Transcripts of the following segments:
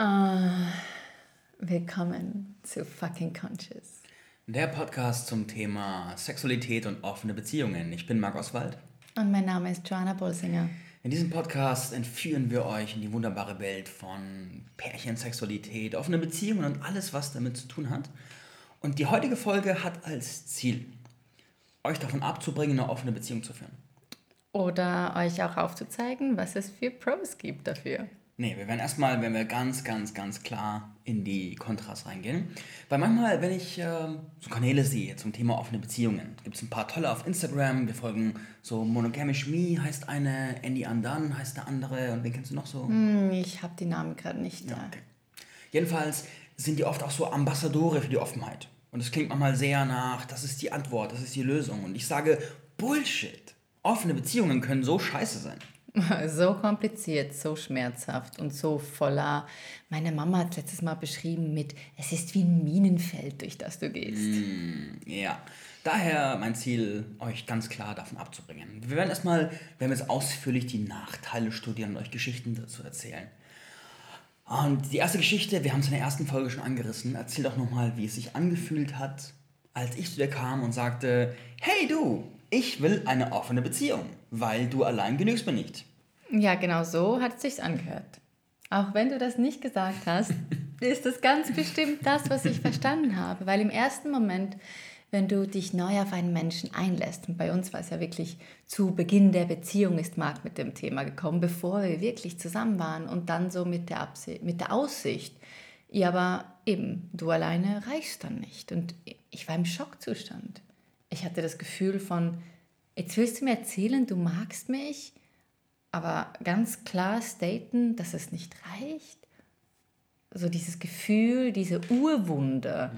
Uh, willkommen zu Fucking Conscious. Der Podcast zum Thema Sexualität und offene Beziehungen. Ich bin Marc Oswald. Und mein Name ist Joanna Bolsinger. In diesem Podcast entführen wir euch in die wunderbare Welt von Pärchensexualität, offene Beziehungen und alles, was damit zu tun hat. Und die heutige Folge hat als Ziel, euch davon abzubringen, eine offene Beziehung zu führen. Oder euch auch aufzuzeigen, was es für Pros gibt dafür. Nee, wir werden erstmal, wenn wir ganz, ganz, ganz klar in die Kontras reingehen. Weil manchmal, wenn ich äh, so Kanäle sehe zum Thema offene Beziehungen, gibt es ein paar tolle auf Instagram. Wir folgen so Monogamish Me heißt eine, Andy Undone heißt der andere. Und wen kennst du noch so? Hm, ich habe die Namen gerade nicht. Ja, okay. Jedenfalls sind die oft auch so Ambassadore für die Offenheit. Und es klingt manchmal sehr nach, das ist die Antwort, das ist die Lösung. Und ich sage, Bullshit. Offene Beziehungen können so scheiße sein. So kompliziert, so schmerzhaft und so voller. Meine Mama hat letztes Mal beschrieben mit, es ist wie ein Minenfeld, durch das du gehst. Mm, ja, daher mein Ziel, euch ganz klar davon abzubringen. Wir werden erstmal, werden jetzt ausführlich die Nachteile studieren und euch Geschichten dazu erzählen. Und die erste Geschichte, wir haben es in der ersten Folge schon angerissen, erzähl doch nochmal, wie es sich angefühlt hat, als ich zu dir kam und sagte, hey du, ich will eine offene Beziehung, weil du allein genügst mir nicht. Ja, genau so hat es sich angehört. Auch wenn du das nicht gesagt hast, ist das ganz bestimmt das, was ich verstanden habe. Weil im ersten Moment, wenn du dich neu auf einen Menschen einlässt, und bei uns war es ja wirklich zu Beginn der Beziehung, ist Marc mit dem Thema gekommen, bevor wir wirklich zusammen waren und dann so mit der, Absicht, mit der Aussicht, ja, aber eben, du alleine reichst dann nicht. Und ich war im Schockzustand ich hatte das Gefühl von, jetzt willst du mir erzählen, du magst mich, aber ganz klar staten, dass es nicht reicht. So dieses Gefühl, diese Urwunde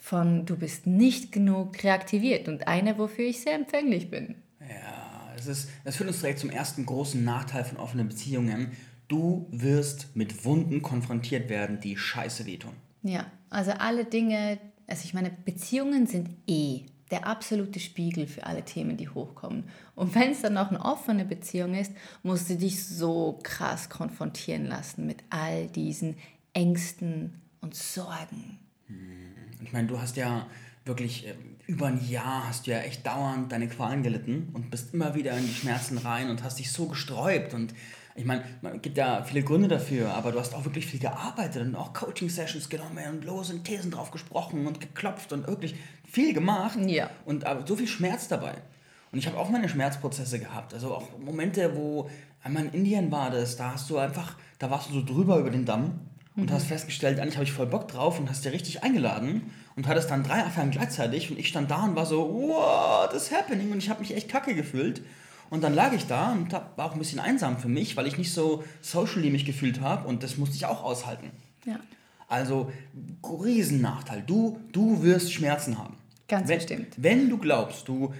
von, du bist nicht genug reaktiviert und eine, wofür ich sehr empfänglich bin. Ja, es, ist, das führt uns direkt zum ersten großen Nachteil von offenen Beziehungen. Du wirst mit Wunden konfrontiert werden, die scheiße wehtun. Ja, also alle Dinge, also ich meine, Beziehungen sind eh der absolute Spiegel für alle Themen, die hochkommen. Und wenn es dann noch eine offene Beziehung ist, musst du dich so krass konfrontieren lassen mit all diesen Ängsten und Sorgen. Hm. Ich meine, du hast ja wirklich äh, über ein Jahr hast du ja echt dauernd deine Qualen gelitten und bist immer wieder in die Schmerzen rein und hast dich so gesträubt und ich meine, es gibt ja viele Gründe dafür, aber du hast auch wirklich viel gearbeitet und auch Coaching-Sessions genommen und lose und Thesen drauf gesprochen und geklopft und wirklich viel gemacht. Ja. Und aber so viel Schmerz dabei. Und ich habe auch meine Schmerzprozesse gehabt. Also auch Momente, wo einmal in Indien war das, da hast du einfach, da warst du so drüber über den Damm und mhm. hast festgestellt, eigentlich habe ich voll Bock drauf und hast dir richtig eingeladen und hattest dann drei Affären gleichzeitig und ich stand da und war so, what is happening? Und ich habe mich echt kacke gefühlt. Und dann lag ich da und hab, war auch ein bisschen einsam für mich, weil ich nicht so socially mich gefühlt habe und das musste ich auch aushalten. Ja. Also, Riesennachteil. Du, du wirst Schmerzen haben. Ganz wenn, bestimmt. Wenn du glaubst, du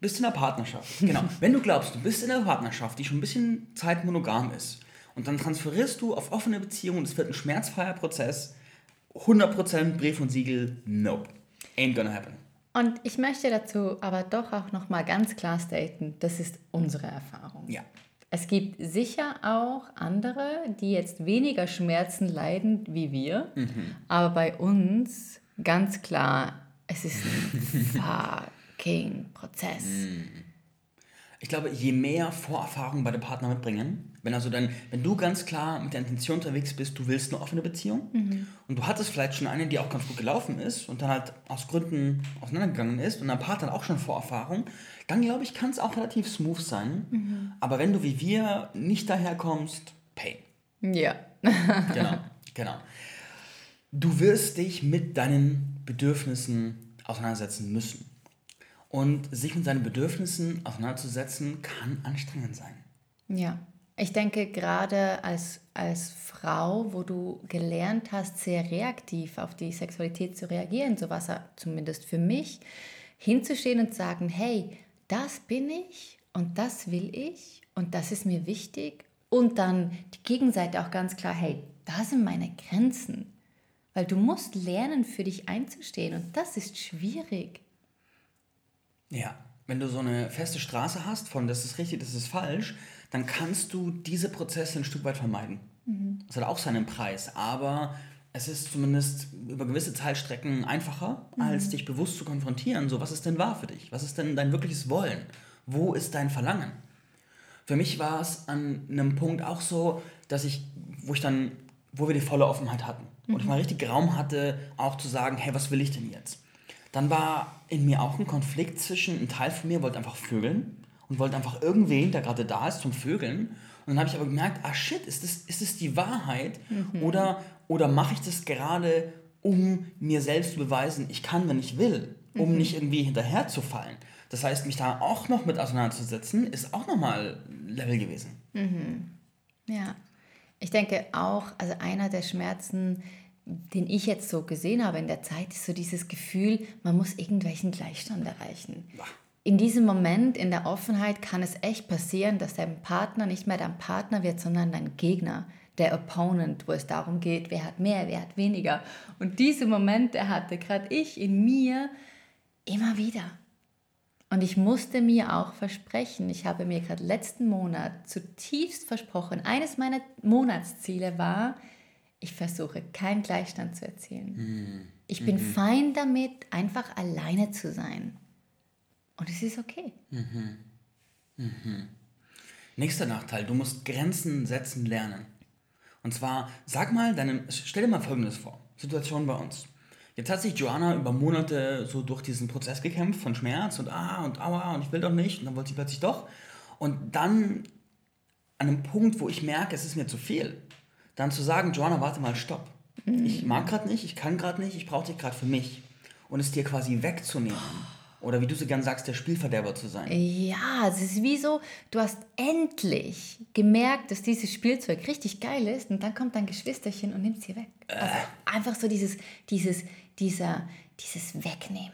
bist in einer Partnerschaft, genau, wenn du glaubst, du bist in einer Partnerschaft, die schon ein bisschen Zeit monogam ist und dann transferierst du auf offene Beziehungen, es wird ein schmerzfreier Prozess, 100% Brief und Siegel, nope. Ain't gonna happen. Und ich möchte dazu aber doch auch noch mal ganz klar staten, das ist unsere Erfahrung. Ja. Es gibt sicher auch andere, die jetzt weniger Schmerzen leiden wie wir, mhm. aber bei uns ganz klar, es ist ein fucking Prozess. Mhm. Ich glaube, je mehr Vorerfahrung beide Partner mitbringen, wenn also dann, wenn du ganz klar mit der Intention unterwegs bist, du willst eine offene Beziehung mhm. und du hattest vielleicht schon eine, die auch ganz gut gelaufen ist und dann halt aus Gründen auseinandergegangen ist und dein Partner auch schon Vorerfahrung, dann glaube ich, kann es auch relativ smooth sein. Mhm. Aber wenn du wie wir nicht daherkommst, Pain. Ja. genau, genau. Du wirst dich mit deinen Bedürfnissen auseinandersetzen müssen. Und sich mit seinen Bedürfnissen auseinanderzusetzen, kann anstrengend sein. Ja, ich denke gerade als, als Frau, wo du gelernt hast, sehr reaktiv auf die Sexualität zu reagieren, so was zumindest für mich, hinzustehen und sagen, hey, das bin ich und das will ich und das ist mir wichtig. Und dann die Gegenseite auch ganz klar, hey, da sind meine Grenzen. Weil du musst lernen, für dich einzustehen und das ist schwierig. Ja, wenn du so eine feste Straße hast von das ist richtig, das ist falsch, dann kannst du diese Prozesse ein Stück weit vermeiden. Das hat auch seinen Preis, aber es ist zumindest über gewisse Zeitstrecken einfacher, als dich bewusst zu konfrontieren. So, was ist denn wahr für dich? Was ist denn dein wirkliches Wollen? Wo ist dein Verlangen? Für mich war es an einem Punkt auch so, dass ich, wo ich dann, wo wir die volle Offenheit hatten und ich mal richtig Raum hatte, auch zu sagen, hey, was will ich denn jetzt? Dann war in mir auch ein Konflikt zwischen, ein Teil von mir wollte einfach vögeln und wollte einfach irgendwen, der gerade da ist, zum Vögeln. Und dann habe ich aber gemerkt, ah shit, ist das, ist das die Wahrheit? Oder, oder mache ich das gerade, um mir selbst zu beweisen, ich kann, wenn ich will, um nicht irgendwie hinterher zu fallen? Das heißt, mich da auch noch mit auseinanderzusetzen, ist auch nochmal Level gewesen. Ja, ich denke auch, also einer der Schmerzen, den ich jetzt so gesehen habe in der Zeit, ist so dieses Gefühl, man muss irgendwelchen Gleichstand erreichen. In diesem Moment, in der Offenheit, kann es echt passieren, dass dein Partner nicht mehr dein Partner wird, sondern dein Gegner, der Opponent, wo es darum geht, wer hat mehr, wer hat weniger. Und diese Momente hatte gerade ich in mir immer wieder. Und ich musste mir auch versprechen, ich habe mir gerade letzten Monat zutiefst versprochen, eines meiner Monatsziele war, ich versuche keinen Gleichstand zu erzielen. Ich bin fein damit, einfach alleine zu sein. Und es ist okay. Nächster Nachteil, du musst Grenzen setzen lernen. Und zwar, sag mal, deinem, stell dir mal Folgendes vor. Situation bei uns. Jetzt hat sich Joanna über Monate so durch diesen Prozess gekämpft von Schmerz und ah und aua und ich will doch nicht und dann wollte sie plötzlich doch. Und dann an einem Punkt, wo ich merke, es ist mir zu viel, dann zu sagen, Joanna, warte mal, stopp. Ich mag gerade nicht, ich kann gerade nicht, ich brauche dich gerade für mich. Und es dir quasi wegzunehmen. Oder wie du so gern sagst, der Spielverderber zu sein. Ja, es ist wie so, du hast endlich gemerkt, dass dieses Spielzeug richtig geil ist und dann kommt dein Geschwisterchen und nimmt es dir weg. Also einfach so dieses, dieses, dieser, dieses Wegnehmen.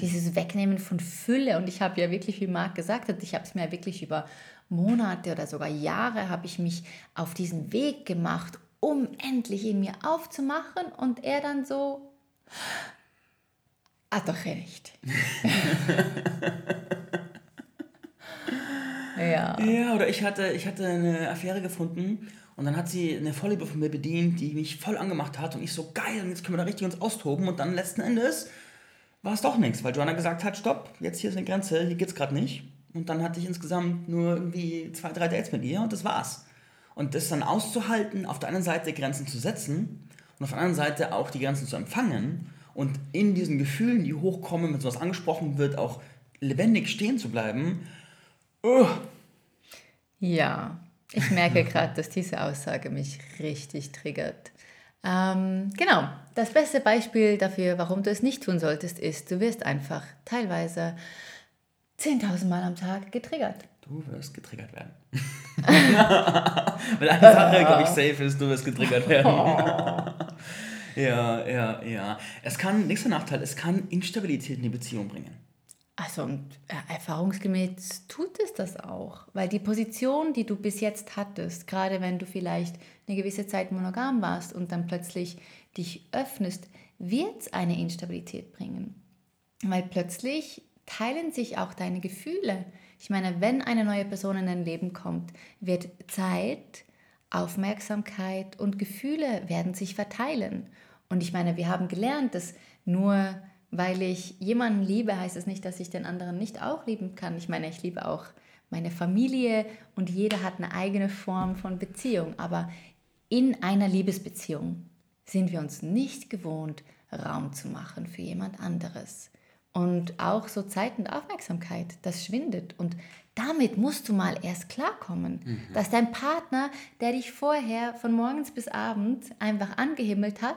Dieses Wegnehmen von Fülle. Und ich habe ja wirklich, wie Marc gesagt hat, ich habe es mir wirklich über Monate oder sogar Jahre habe ich mich auf diesen Weg gemacht, um endlich in mir aufzumachen und er dann so, ah doch nicht. ja. Ja, oder ich hatte, ich hatte eine Affäre gefunden und dann hat sie eine Vorliebe von mir bedient, die mich voll angemacht hat und ich so, geil, und jetzt können wir da richtig uns austoben und dann letzten Endes war es doch nichts, weil Joanna gesagt hat, stopp, jetzt hier ist eine Grenze, hier geht's gerade nicht. Und dann hatte ich insgesamt nur irgendwie zwei, drei Dates mit ihr und das war's. Und das dann auszuhalten, auf der einen Seite Grenzen zu setzen und auf der anderen Seite auch die Grenzen zu empfangen und in diesen Gefühlen, die hochkommen, wenn sowas angesprochen wird, auch lebendig stehen zu bleiben. Oh, Ja, ich merke gerade, dass diese Aussage mich richtig triggert. Ähm, genau, das beste Beispiel dafür, warum du es nicht tun solltest, ist, du wirst einfach teilweise 10.000 Mal am Tag getriggert. Du wirst getriggert werden. Weil eine Sache, glaube ich, safe ist, du wirst getriggert werden. Ja, ja, ja. Es kann, nächster Nachteil, es kann Instabilität in die Beziehung bringen. Also und äh, erfahrungsgemäß tut es das auch, weil die Position, die du bis jetzt hattest, gerade wenn du vielleicht eine gewisse Zeit monogam warst und dann plötzlich dich öffnest, wird es eine Instabilität bringen, weil plötzlich teilen sich auch deine Gefühle. Ich meine, wenn eine neue Person in dein Leben kommt, wird Zeit, Aufmerksamkeit und Gefühle werden sich verteilen. Und ich meine, wir haben gelernt, dass nur weil ich jemanden liebe, heißt es nicht, dass ich den anderen nicht auch lieben kann. Ich meine, ich liebe auch meine Familie und jeder hat eine eigene Form von Beziehung. Aber in einer Liebesbeziehung sind wir uns nicht gewohnt, Raum zu machen für jemand anderes. Und auch so Zeit und Aufmerksamkeit, das schwindet. Und damit musst du mal erst klarkommen, dass dein Partner, der dich vorher von morgens bis abends einfach angehimmelt hat,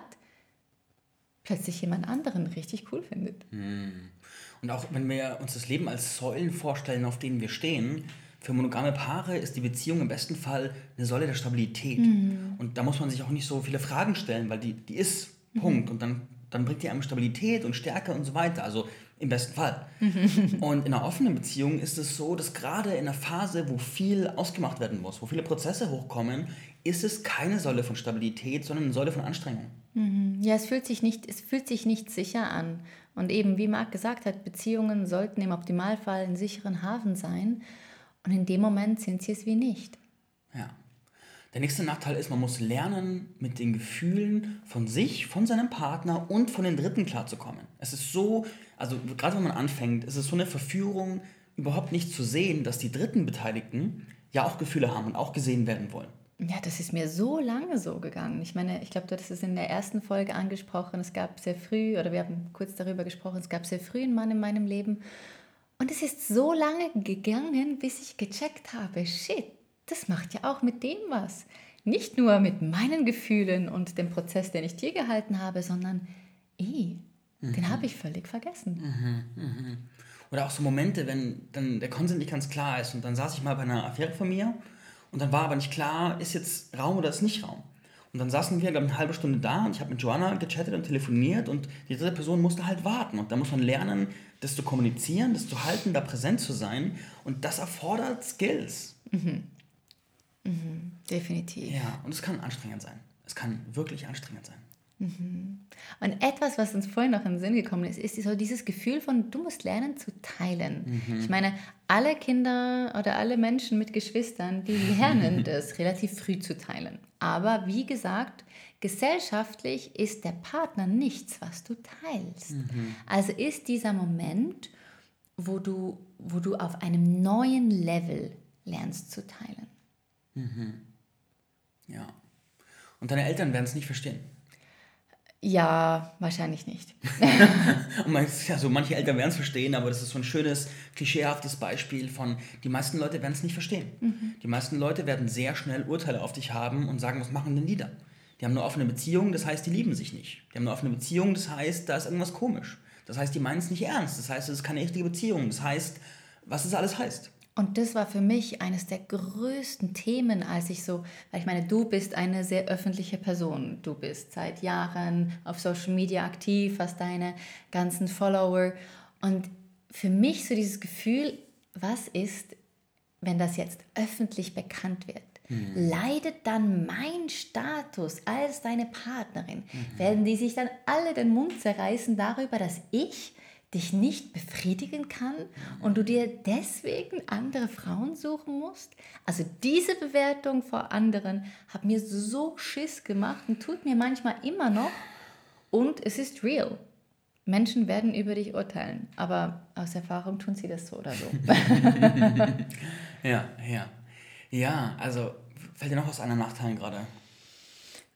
plötzlich jemand anderen richtig cool findet. Und auch wenn wir uns das Leben als Säulen vorstellen, auf denen wir stehen, für monogame Paare ist die Beziehung im besten Fall eine Säule der Stabilität. Und da muss man sich auch nicht so viele Fragen stellen, weil die, die ist, Punkt. Und dann, dann bringt die einem Stabilität und Stärke und so weiter. Also im besten Fall. und in einer offenen Beziehung ist es so, dass gerade in einer Phase, wo viel ausgemacht werden muss, wo viele Prozesse hochkommen, ist es keine Säule von Stabilität, sondern eine Säule von Anstrengung. Ja, es fühlt sich nicht, es fühlt sich nicht sicher an. Und eben, wie Marc gesagt hat, Beziehungen sollten im Optimalfall einen sicheren Hafen sein. Und in dem Moment sind sie es wie nicht. Ja. Der nächste Nachteil ist, man muss lernen, mit den Gefühlen von sich, von seinem Partner und von den Dritten klarzukommen. Es ist so, also gerade wenn man anfängt, ist es so eine Verführung, überhaupt nicht zu sehen, dass die dritten Beteiligten ja auch Gefühle haben und auch gesehen werden wollen. Ja, das ist mir so lange so gegangen. Ich meine, ich glaube, du hattest es in der ersten Folge angesprochen. Es gab sehr früh, oder wir haben kurz darüber gesprochen, es gab sehr früh einen Mann in meinem Leben. Und es ist so lange gegangen, bis ich gecheckt habe, shit, das macht ja auch mit dem was. Nicht nur mit meinen Gefühlen und dem Prozess, den ich dir gehalten habe, sondern, eh, mhm. den habe ich völlig vergessen. Mhm, mhm. Oder auch so Momente, wenn dann der Konsens nicht ganz klar ist. Und dann saß ich mal bei einer Affäre von mir und dann war aber nicht klar, ist jetzt Raum oder ist nicht Raum. Und dann saßen wir, glaube ich, eine halbe Stunde da und ich habe mit Joanna gechattet und telefoniert und die dritte Person musste halt warten. Und da muss man lernen, das zu kommunizieren, das zu halten, da präsent zu sein. Und das erfordert Skills. Mhm. Mhm. Definitiv. Ja, und es kann anstrengend sein. Es kann wirklich anstrengend sein. Mhm. Und etwas, was uns vorhin noch in den Sinn gekommen ist, ist so dieses Gefühl von, du musst lernen zu teilen. Mhm. Ich meine, alle Kinder oder alle Menschen mit Geschwistern, die lernen das relativ früh zu teilen. Aber wie gesagt, gesellschaftlich ist der Partner nichts, was du teilst. Mhm. Also ist dieser Moment, wo du, wo du auf einem neuen Level lernst zu teilen. Mhm. Ja. Und deine Eltern werden es nicht verstehen. Ja, wahrscheinlich nicht. also manche Eltern werden es verstehen, aber das ist so ein schönes, klischeehaftes Beispiel von, die meisten Leute werden es nicht verstehen. Mhm. Die meisten Leute werden sehr schnell Urteile auf dich haben und sagen, was machen denn die da? Die haben eine offene Beziehung, das heißt, die lieben sich nicht. Die haben eine offene Beziehung, das heißt, da ist irgendwas komisch. Das heißt, die meinen es nicht ernst. Das heißt, es ist keine richtige Beziehung. Das heißt, was es alles heißt. Und das war für mich eines der größten Themen, als ich so, weil ich meine, du bist eine sehr öffentliche Person. Du bist seit Jahren auf Social Media aktiv, hast deine ganzen Follower. Und für mich so dieses Gefühl, was ist, wenn das jetzt öffentlich bekannt wird? Mhm. Leidet dann mein Status als deine Partnerin? Mhm. Werden die sich dann alle den Mund zerreißen darüber, dass ich dich nicht befriedigen kann und du dir deswegen andere Frauen suchen musst? Also diese Bewertung vor anderen hat mir so Schiss gemacht und tut mir manchmal immer noch. Und es ist real. Menschen werden über dich urteilen, aber aus Erfahrung tun sie das so oder so. ja, ja. Ja, also fällt dir noch was an den Nachteilen gerade?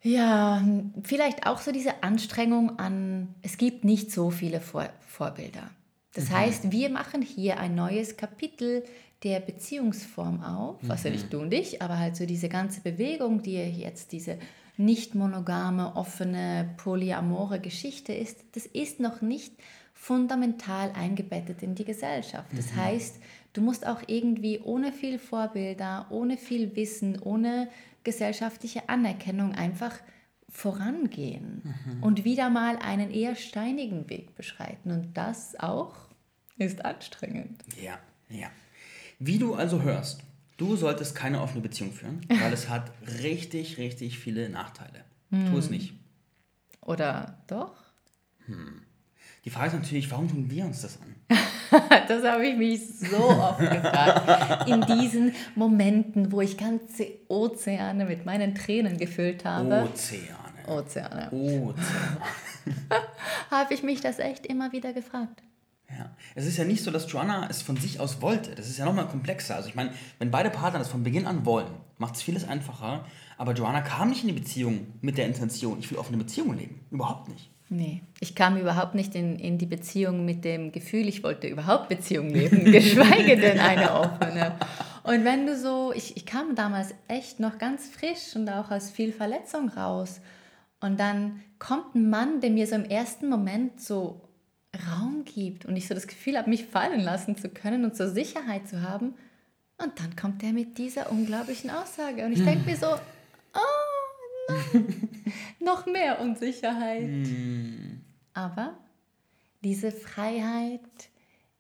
Ja, vielleicht auch so diese Anstrengung an, es gibt nicht so viele Vor Vorbilder. Das mhm. heißt, wir machen hier ein neues Kapitel der Beziehungsform auf, was ja nicht mhm. du und ich, aber halt so diese ganze Bewegung, die jetzt diese nicht monogame, offene, polyamore Geschichte ist, das ist noch nicht fundamental eingebettet in die Gesellschaft. Das mhm. heißt, du musst auch irgendwie ohne viel Vorbilder, ohne viel Wissen, ohne gesellschaftliche Anerkennung einfach vorangehen mhm. und wieder mal einen eher steinigen Weg beschreiten. Und das auch ist anstrengend. Ja, ja. Wie du also hörst, du solltest keine offene Beziehung führen, weil es hat richtig, richtig viele Nachteile. Mhm. Tu es hm. nicht. Oder doch? Hm. Die Frage ist natürlich, warum tun wir uns das an? das habe ich mich so oft gefragt. In diesen Momenten, wo ich ganze Ozeane mit meinen Tränen gefüllt habe. Ozeane. Ozeane. Ozeane. habe ich mich das echt immer wieder gefragt. Ja, es ist ja nicht so, dass Joanna es von sich aus wollte. Das ist ja nochmal komplexer. Also ich meine, wenn beide Partner das von Beginn an wollen, macht es vieles einfacher. Aber Joanna kam nicht in die Beziehung mit der Intention, ich will offene Beziehung leben. Überhaupt nicht. Nee, ich kam überhaupt nicht in, in die Beziehung mit dem Gefühl, ich wollte überhaupt Beziehung leben, geschweige denn eine offene. Und wenn du so, ich, ich kam damals echt noch ganz frisch und auch aus viel Verletzung raus. Und dann kommt ein Mann, der mir so im ersten Moment so Raum gibt und ich so das Gefühl habe, mich fallen lassen zu können und so Sicherheit zu haben. Und dann kommt er mit dieser unglaublichen Aussage. Und ich denke mir so, oh, noch mehr Unsicherheit. Mm. Aber diese Freiheit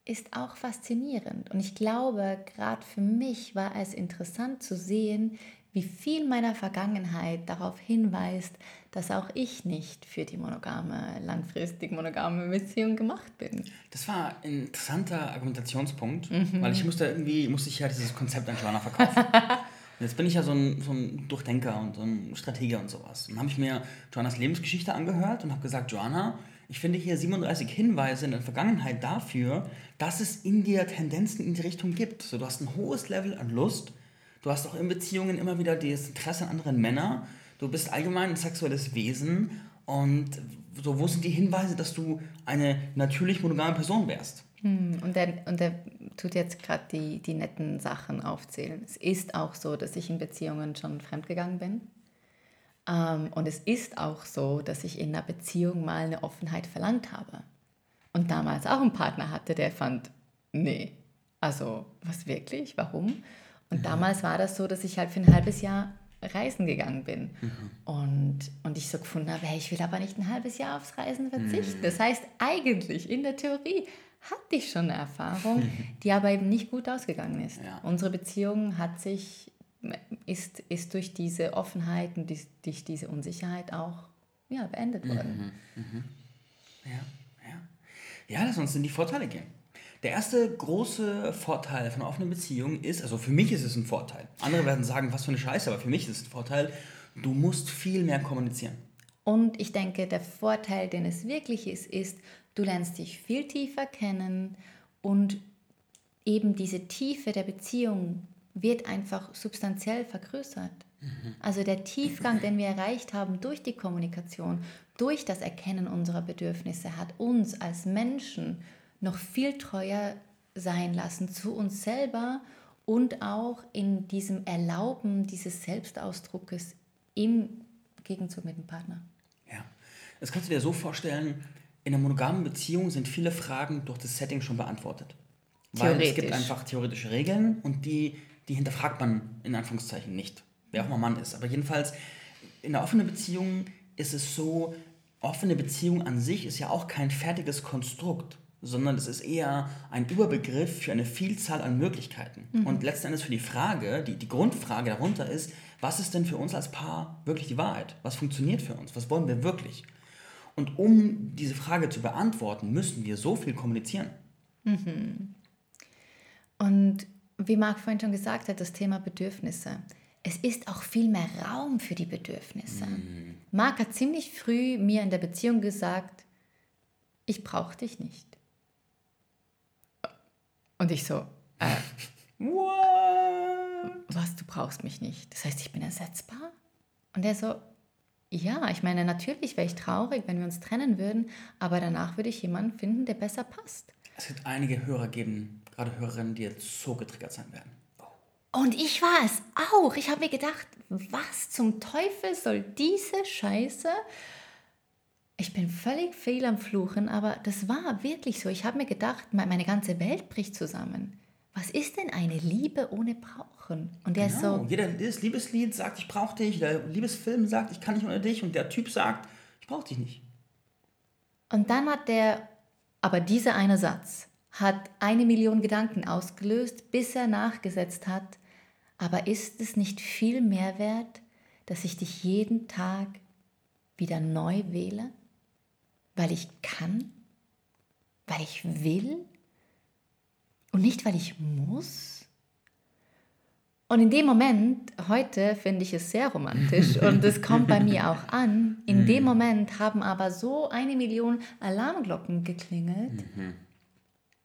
ist auch faszinierend. Und ich glaube, gerade für mich war es interessant zu sehen, wie viel meiner Vergangenheit darauf hinweist, dass auch ich nicht für die monogame, langfristig monogame Beziehung gemacht bin. Das war ein interessanter Argumentationspunkt, mhm. weil ich musste irgendwie, musste ich ja dieses Konzept an Joanna verkaufen. Jetzt bin ich ja so ein, so ein Durchdenker und so ein Strateger und sowas. Und dann habe ich mir Joannas Lebensgeschichte angehört und habe gesagt, Joanna, ich finde hier 37 Hinweise in der Vergangenheit dafür, dass es in dir Tendenzen in die Richtung gibt. So, du hast ein hohes Level an Lust, du hast auch in Beziehungen immer wieder das Interesse an anderen Männern, du bist allgemein ein sexuelles Wesen und so, wo sind die Hinweise, dass du eine natürlich monogame Person wärst? Hm, und der, und der tut jetzt gerade die, die netten Sachen aufzählen. Es ist auch so, dass ich in Beziehungen schon fremdgegangen bin. Ähm, und es ist auch so, dass ich in einer Beziehung mal eine Offenheit verlangt habe. Und damals auch einen Partner hatte, der fand, nee, also was wirklich, warum? Und damals war das so, dass ich halt für ein halbes Jahr reisen gegangen bin. Mhm. Und, und ich so gefunden habe, hey, ich will aber nicht ein halbes Jahr aufs Reisen verzichten. Mhm. Das heißt, eigentlich in der Theorie hatte ich schon eine Erfahrung, die aber eben nicht gut ausgegangen ist. Ja. Unsere Beziehung hat sich, ist, ist durch diese Offenheit und die, durch diese Unsicherheit auch ja, beendet worden. Mhm. Mhm. Ja, ja. Ja, lass uns in die Vorteile gehen. Der erste große Vorteil von offenen Beziehung ist, also für mich ist es ein Vorteil. Andere werden sagen, was für eine Scheiße, aber für mich ist es ein Vorteil, du musst viel mehr kommunizieren. Und ich denke, der Vorteil, den es wirklich ist, ist, Du lernst dich viel tiefer kennen und eben diese Tiefe der Beziehung wird einfach substanziell vergrößert. Mhm. Also der Tiefgang, den wir erreicht haben durch die Kommunikation, durch das Erkennen unserer Bedürfnisse, hat uns als Menschen noch viel treuer sein lassen zu uns selber und auch in diesem Erlauben dieses Selbstausdruckes im Gegenzug mit dem Partner. Ja, das kannst du dir so vorstellen, in einer monogamen Beziehung sind viele Fragen durch das Setting schon beantwortet. Weil es gibt einfach theoretische Regeln und die, die hinterfragt man in Anführungszeichen nicht, wer auch mal Mann ist. Aber jedenfalls, in einer offenen Beziehung ist es so, offene Beziehung an sich ist ja auch kein fertiges Konstrukt, sondern es ist eher ein Überbegriff für eine Vielzahl an Möglichkeiten. Mhm. Und letzten Endes für die Frage, die, die Grundfrage darunter ist, was ist denn für uns als Paar wirklich die Wahrheit? Was funktioniert für uns? Was wollen wir wirklich? Und um diese Frage zu beantworten, müssen wir so viel kommunizieren. Mhm. Und wie Marc vorhin schon gesagt hat, das Thema Bedürfnisse. Es ist auch viel mehr Raum für die Bedürfnisse. Mhm. Marc hat ziemlich früh mir in der Beziehung gesagt, ich brauche dich nicht. Und ich so, äh, What? was, du brauchst mich nicht. Das heißt, ich bin ersetzbar? Und er so, ja, ich meine, natürlich wäre ich traurig, wenn wir uns trennen würden, aber danach würde ich jemanden finden, der besser passt. Es wird einige Hörer geben, gerade Hörerinnen, die jetzt so getriggert sein werden. Und ich war es auch. Ich habe mir gedacht, was zum Teufel soll diese Scheiße? Ich bin völlig fehl am Fluchen, aber das war wirklich so. Ich habe mir gedacht, meine ganze Welt bricht zusammen was ist denn eine Liebe ohne Brauchen? Und der genau. ist so. Jeder, jedes Liebeslied sagt, ich brauche dich. Der Liebesfilm sagt, ich kann nicht ohne dich. Und der Typ sagt, ich brauche dich nicht. Und dann hat der, aber dieser eine Satz hat eine Million Gedanken ausgelöst, bis er nachgesetzt hat. Aber ist es nicht viel mehr wert, dass ich dich jeden Tag wieder neu wähle? Weil ich kann? Weil ich will? Und nicht, weil ich muss. Und in dem Moment, heute finde ich es sehr romantisch und es kommt bei mir auch an, in dem mhm. Moment haben aber so eine Million Alarmglocken geklingelt, mhm.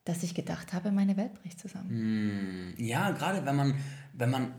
dass ich gedacht habe, meine Welt bricht zusammen. Mhm. Ja, gerade wenn man, wenn man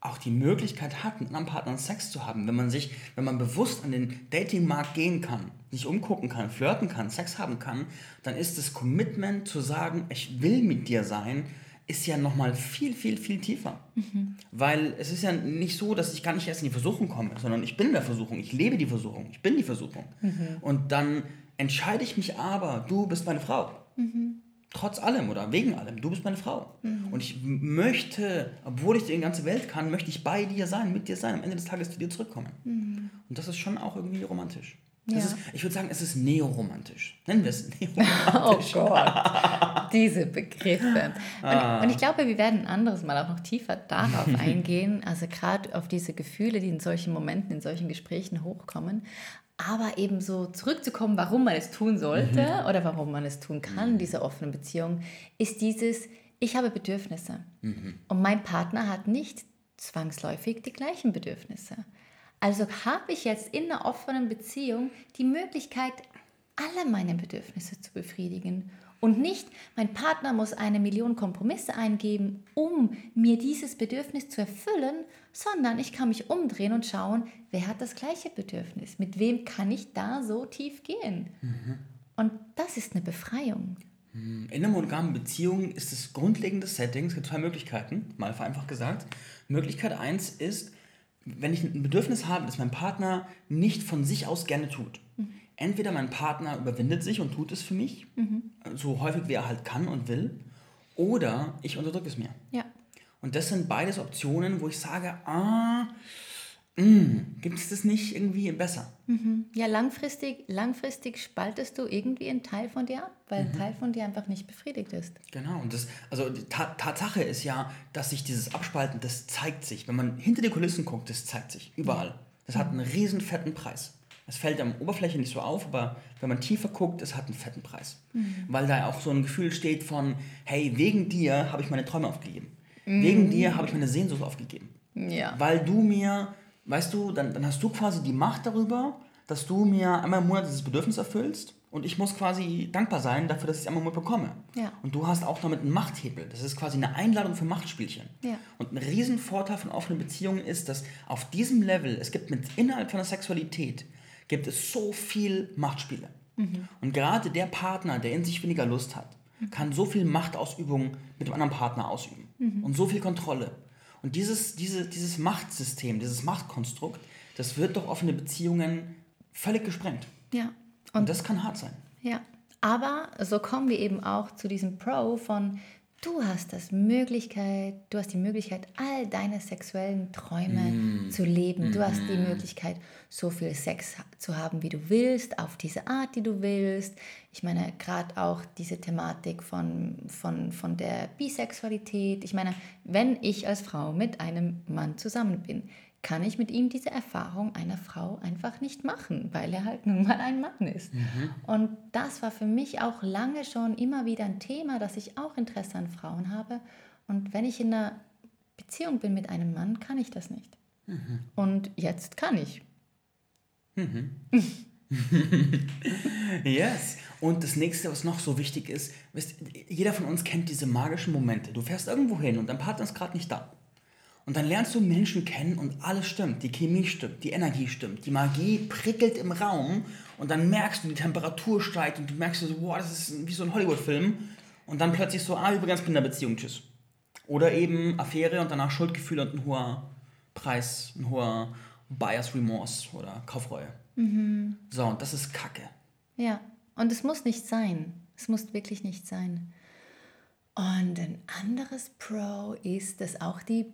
auch die Möglichkeit hat, mit einem Partner Sex zu haben, wenn man sich, wenn man bewusst an den Datingmarkt gehen kann, sich umgucken kann, flirten kann, Sex haben kann, dann ist das Commitment zu sagen, ich will mit dir sein, ist ja nochmal viel, viel, viel tiefer. Mhm. Weil es ist ja nicht so, dass ich gar nicht erst in die Versuchung komme, sondern ich bin in der Versuchung, ich lebe die Versuchung, ich bin die Versuchung. Mhm. Und dann entscheide ich mich aber, du bist meine Frau. Mhm. Trotz allem oder wegen allem, du bist meine Frau. Mhm. Und ich möchte, obwohl ich die ganze Welt kann, möchte ich bei dir sein, mit dir sein, am Ende des Tages zu dir zurückkommen. Mhm. Und das ist schon auch irgendwie romantisch. Ja. Ist, ich würde sagen, es ist neoromantisch. Nennen wir es neoromantisch. Oh Gott, diese Begriffe. Und, ah. und, ich glaube, wir werden ein anderes Mal auch noch tiefer darauf eingehen, also gerade auf diese Gefühle, die in solchen Momenten, in solchen Gesprächen hochkommen. Aber eben so zurückzukommen, warum man es tun sollte mhm. oder warum man es tun kann, mhm. diese offenen Beziehung, ist dieses, ich habe Bedürfnisse. Mhm. Und mein Partner hat nicht zwangsläufig die gleichen Bedürfnisse. Also habe ich jetzt in einer offenen Beziehung die Möglichkeit, alle meine Bedürfnisse zu befriedigen. Und nicht, mein Partner muss eine Million Kompromisse eingeben, um mir dieses Bedürfnis zu erfüllen, sondern ich kann mich umdrehen und schauen, wer hat das gleiche Bedürfnis, mit wem kann ich da so tief gehen. Mhm. Und das ist eine Befreiung. In einer monogamen Beziehung ist das grundlegende Setting, es gibt zwei Möglichkeiten, mal vereinfacht gesagt. Möglichkeit 1 ist, wenn ich ein Bedürfnis habe, das mein Partner nicht von sich aus gerne tut. Mhm. Entweder mein Partner überwindet sich und tut es für mich, mhm. so häufig wie er halt kann und will, oder ich unterdrücke es mir. Ja. Und das sind beides Optionen, wo ich sage, ah, Mm, Gibt es das nicht irgendwie besser? Mhm. Ja, langfristig, langfristig spaltest du irgendwie einen Teil von dir ab, weil mhm. ein Teil von dir einfach nicht befriedigt ist. Genau, und das, also die Ta Tatsache ist ja, dass sich dieses Abspalten, das zeigt sich. Wenn man hinter die Kulissen guckt, das zeigt sich überall. Das hat einen riesen fetten Preis. Es fällt am Oberfläche nicht so auf, aber wenn man tiefer guckt, es hat einen fetten Preis. Mhm. Weil da auch so ein Gefühl steht von, hey, wegen dir habe ich meine Träume aufgegeben. Mhm. Wegen dir habe ich meine Sehnsucht aufgegeben. Ja. Weil du mir weißt du, dann, dann hast du quasi die Macht darüber, dass du mir einmal im Monat dieses Bedürfnis erfüllst und ich muss quasi dankbar sein dafür, dass ich es einmal im Monat bekomme. Ja. Und du hast auch damit einen Machthebel. Das ist quasi eine Einladung für Machtspielchen. Ja. Und ein Riesenvorteil von offenen Beziehungen ist, dass auf diesem Level, es gibt mit innerhalb von der Sexualität, gibt es so viel Machtspiele. Mhm. Und gerade der Partner, der in sich weniger Lust hat, mhm. kann so viel Machtausübung mit dem anderen Partner ausüben. Mhm. Und so viel Kontrolle. Und dieses, diese, dieses Machtsystem, dieses Machtkonstrukt, das wird durch offene Beziehungen völlig gesprengt. Ja. Und, Und das kann hart sein. Ja. Aber so kommen wir eben auch zu diesem Pro von, Du hast das Möglichkeit, du hast die Möglichkeit, all deine sexuellen Träume mm. zu leben. Du hast die mm. Möglichkeit, so viel Sex zu haben, wie du willst, auf diese Art, die du willst. Ich meine, gerade auch diese Thematik von, von, von der Bisexualität. Ich meine, wenn ich als Frau mit einem Mann zusammen bin, kann ich mit ihm diese Erfahrung einer Frau einfach nicht machen, weil er halt nun mal ein Mann ist. Mhm. Und das war für mich auch lange schon immer wieder ein Thema, dass ich auch Interesse an Frauen habe. Und wenn ich in einer Beziehung bin mit einem Mann, kann ich das nicht. Mhm. Und jetzt kann ich. Mhm. yes. Und das nächste, was noch so wichtig ist, wisst, jeder von uns kennt diese magischen Momente. Du fährst irgendwo hin und dein Partner ist gerade nicht da. Und dann lernst du Menschen kennen und alles stimmt. Die Chemie stimmt, die Energie stimmt, die Magie prickelt im Raum und dann merkst du, die Temperatur steigt und du merkst so, boah, das ist wie so ein Hollywood-Film. Und dann plötzlich so, ah, übrigens bin in der Beziehung, tschüss. Oder eben Affäre und danach Schuldgefühle und ein hoher Preis, ein hoher Bias Remorse oder Kaufreue. Mhm. So, und das ist Kacke. Ja, und es muss nicht sein. Es muss wirklich nicht sein. Und ein anderes Pro ist, dass auch die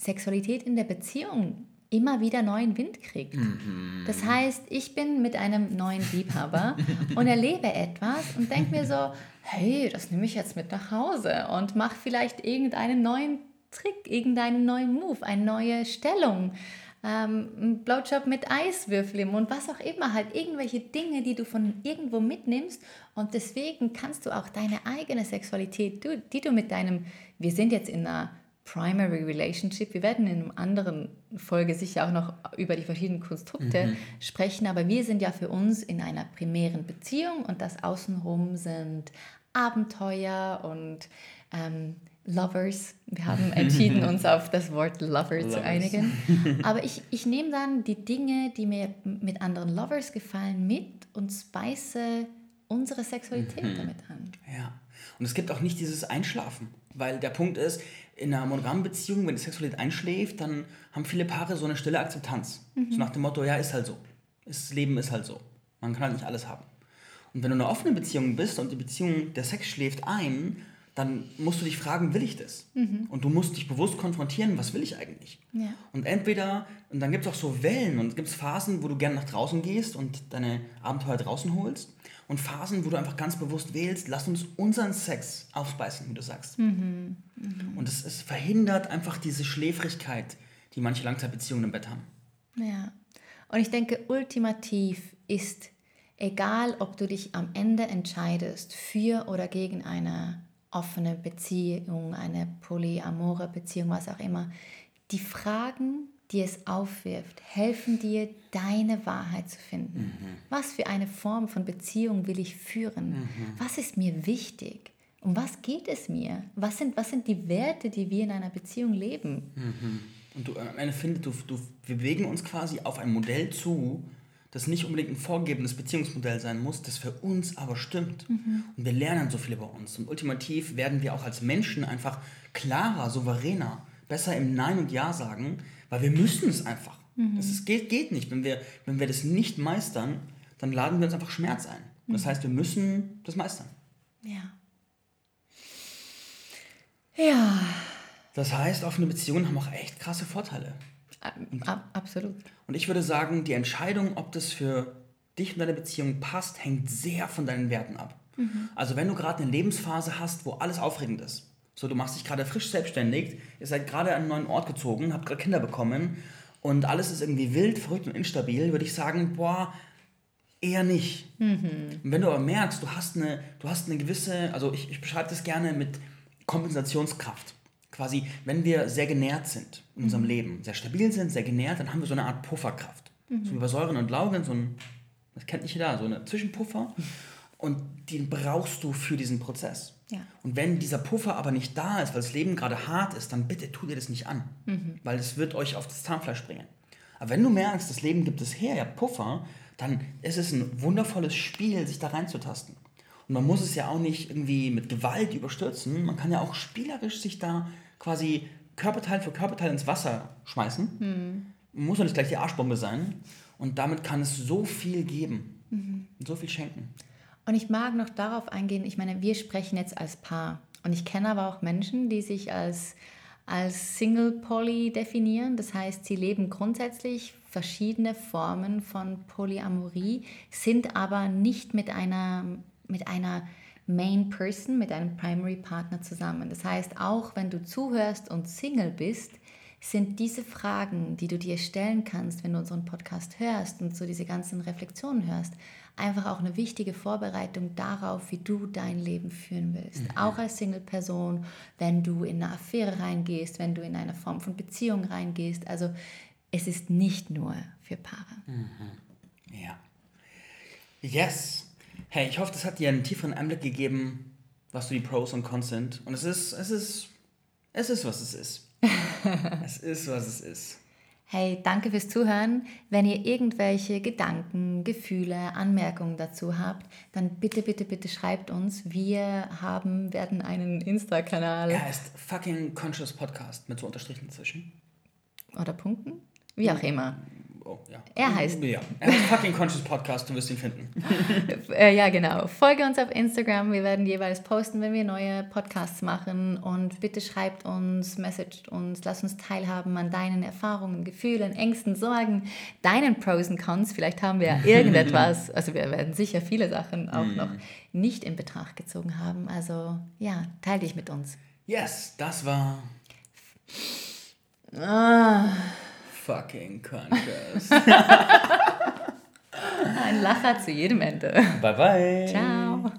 Sexualität in der Beziehung immer wieder neuen Wind kriegt. Mhm. Das heißt, ich bin mit einem neuen Liebhaber und erlebe etwas und denke mir so, hey, das nehme ich jetzt mit nach Hause und mache vielleicht irgendeinen neuen Trick, irgendeinen neuen Move, eine neue Stellung, ähm, ein Blowjob mit Eiswürfel im Mund, was auch immer, halt irgendwelche Dinge, die du von irgendwo mitnimmst und deswegen kannst du auch deine eigene Sexualität, die du mit deinem, wir sind jetzt in einer Primary Relationship. Wir werden in einer anderen Folge sicher auch noch über die verschiedenen Konstrukte mhm. sprechen, aber wir sind ja für uns in einer primären Beziehung und das außenrum sind Abenteuer und ähm, Lovers. Wir haben entschieden, uns auf das Wort Lover Lovers. zu einigen. Aber ich, ich nehme dann die Dinge, die mir mit anderen Lovers gefallen, mit und spice unsere Sexualität mhm. damit an. Ja. Und es gibt auch nicht dieses Einschlafen. Weil der Punkt ist, in einer monogamen Beziehung, wenn die Sexualität einschläft, dann haben viele Paare so eine stille Akzeptanz. Mhm. So nach dem Motto, ja, ist halt so. Das Leben ist halt so. Man kann halt nicht alles haben. Und wenn du in einer offenen Beziehung bist und die Beziehung, der Sex schläft ein, dann musst du dich fragen, will ich das? Mhm. Und du musst dich bewusst konfrontieren, was will ich eigentlich? Ja. Und entweder, und dann gibt es auch so Wellen und es gibt Phasen, wo du gerne nach draußen gehst und deine Abenteuer draußen holst und Phasen, wo du einfach ganz bewusst wählst, lass uns unseren Sex aufspeisen, wie du sagst. Mhm. Mhm. Und es, es verhindert einfach diese Schläfrigkeit, die manche Langzeitbeziehungen im Bett haben. Ja. Und ich denke, ultimativ ist, egal ob du dich am Ende entscheidest für oder gegen eine offene Beziehung, eine polyamore Beziehung, was auch immer, Die Fragen, die es aufwirft, helfen dir, deine Wahrheit zu finden. Mhm. Was für eine Form von Beziehung will ich führen? Mhm. Was ist mir wichtig? Um was geht es mir? Was sind, was sind die Werte, die wir in einer Beziehung leben? Und du am Ende findest, du, du, wir bewegen uns quasi auf ein Modell zu, das nicht unbedingt ein vorgegebenes Beziehungsmodell sein muss, das für uns aber stimmt. Und wir lernen so viel über uns. Und ultimativ werden wir auch als Menschen einfach klarer, souveräner, besser im Nein und Ja sagen, weil wir müssen es einfach. Das ist, geht, geht nicht. Wenn wir, wenn wir das nicht meistern, dann laden wir uns einfach Schmerz ein. Das heißt, wir müssen das meistern. Ja. Ja, Das heißt, offene Beziehungen haben auch echt krasse Vorteile. ab, absolut. Und ich würde sagen, die Entscheidung, ob das für dich und deine Beziehung passt, hängt sehr von deinen Werten ab. Also wenn du gerade eine Lebensphase hast, wo alles aufregend ist, so du machst dich gerade frisch selbstständig, ihr seid gerade an einen neuen Ort gezogen, habt gerade Kinder bekommen und alles ist irgendwie wild, verrückt und instabil, würde ich sagen, boah, eher nicht. Und wenn du aber merkst, du hast eine, du hast eine gewisse, also ich, ich beschreibe das gerne mit Kompensationskraft. Quasi, wenn wir sehr genährt sind in unserem Leben, sehr stabil sind, sehr genährt, dann haben wir so eine Art Pufferkraft. So wie bei Säuren und Laugen, so ein, das kennt nicht jeder, so eine Zwischenpuffer. Und den brauchst du für diesen Prozess. Ja. Und wenn dieser Puffer aber nicht da ist, weil das Leben gerade hart ist, dann bitte tu dir das nicht an. Weil es wird euch auf das Zahnfleisch bringen. Aber wenn du merkst, das Leben gibt es her, ja Puffer, dann ist es ein wundervolles Spiel, sich da reinzutasten. Und man muss es ja auch nicht irgendwie mit Gewalt überstürzen. Man kann ja auch spielerisch sich da quasi Körperteil für Körperteil ins Wasser schmeißen. Muss ja nicht gleich die Arschbombe sein. Und damit kann es so viel geben. Und so viel schenken. Und ich mag noch darauf eingehen, ich meine, wir sprechen jetzt als Paar. Und ich kenne aber auch Menschen, die sich als, als Single Poly definieren. Das heißt, sie leben grundsätzlich verschiedene Formen von Polyamorie, sind aber nicht mit einer, mit einer Main Person, mit einem Primary Partner zusammen. Das heißt, auch wenn du zuhörst und Single bist, sind diese Fragen, die du dir stellen kannst, wenn du unseren Podcast hörst und so diese ganzen Reflexionen hörst, einfach auch eine wichtige Vorbereitung darauf, wie du dein Leben führen willst. Auch als Single-Person, wenn du in eine Affäre reingehst, wenn du in eine Form von Beziehung reingehst. Also es ist nicht nur für Paare. Ja. Yes. Hey, ich hoffe, das hat dir einen tieferen Einblick gegeben, was so die Pros und Cons sind. Und es ist, es ist, es ist, was es ist. es ist, was es ist. Hey, danke fürs Zuhören. Wenn ihr irgendwelche Gedanken, Gefühle, Anmerkungen dazu habt, dann bitte, bitte, bitte schreibt uns. Wir haben, werden einen Insta-Kanal Er heißt fucking Conscious Podcast mit so Unterstrichen dazwischen. oder Punkten, wie auch immer. Oh, ja. Er heißt- Ja. Er heißt fucking Conscious Podcast, du wirst ihn finden. Äh, ja, genau. Folge uns auf Instagram. Wir werden jeweils posten, wenn wir neue Podcasts machen. Und bitte schreibt uns, messagt uns, lasst uns teilhaben an deinen Erfahrungen, Gefühlen, Ängsten, Sorgen, deinen Pros und Cons. Vielleicht haben wir ja irgendetwas, also wir werden sicher viele Sachen auch noch nicht in Betracht gezogen haben. Also ja, teil dich mit uns. Yes, das war Ah, fucking Conscious. ein Lacher zu jedem Ende. bye bye. Ciao.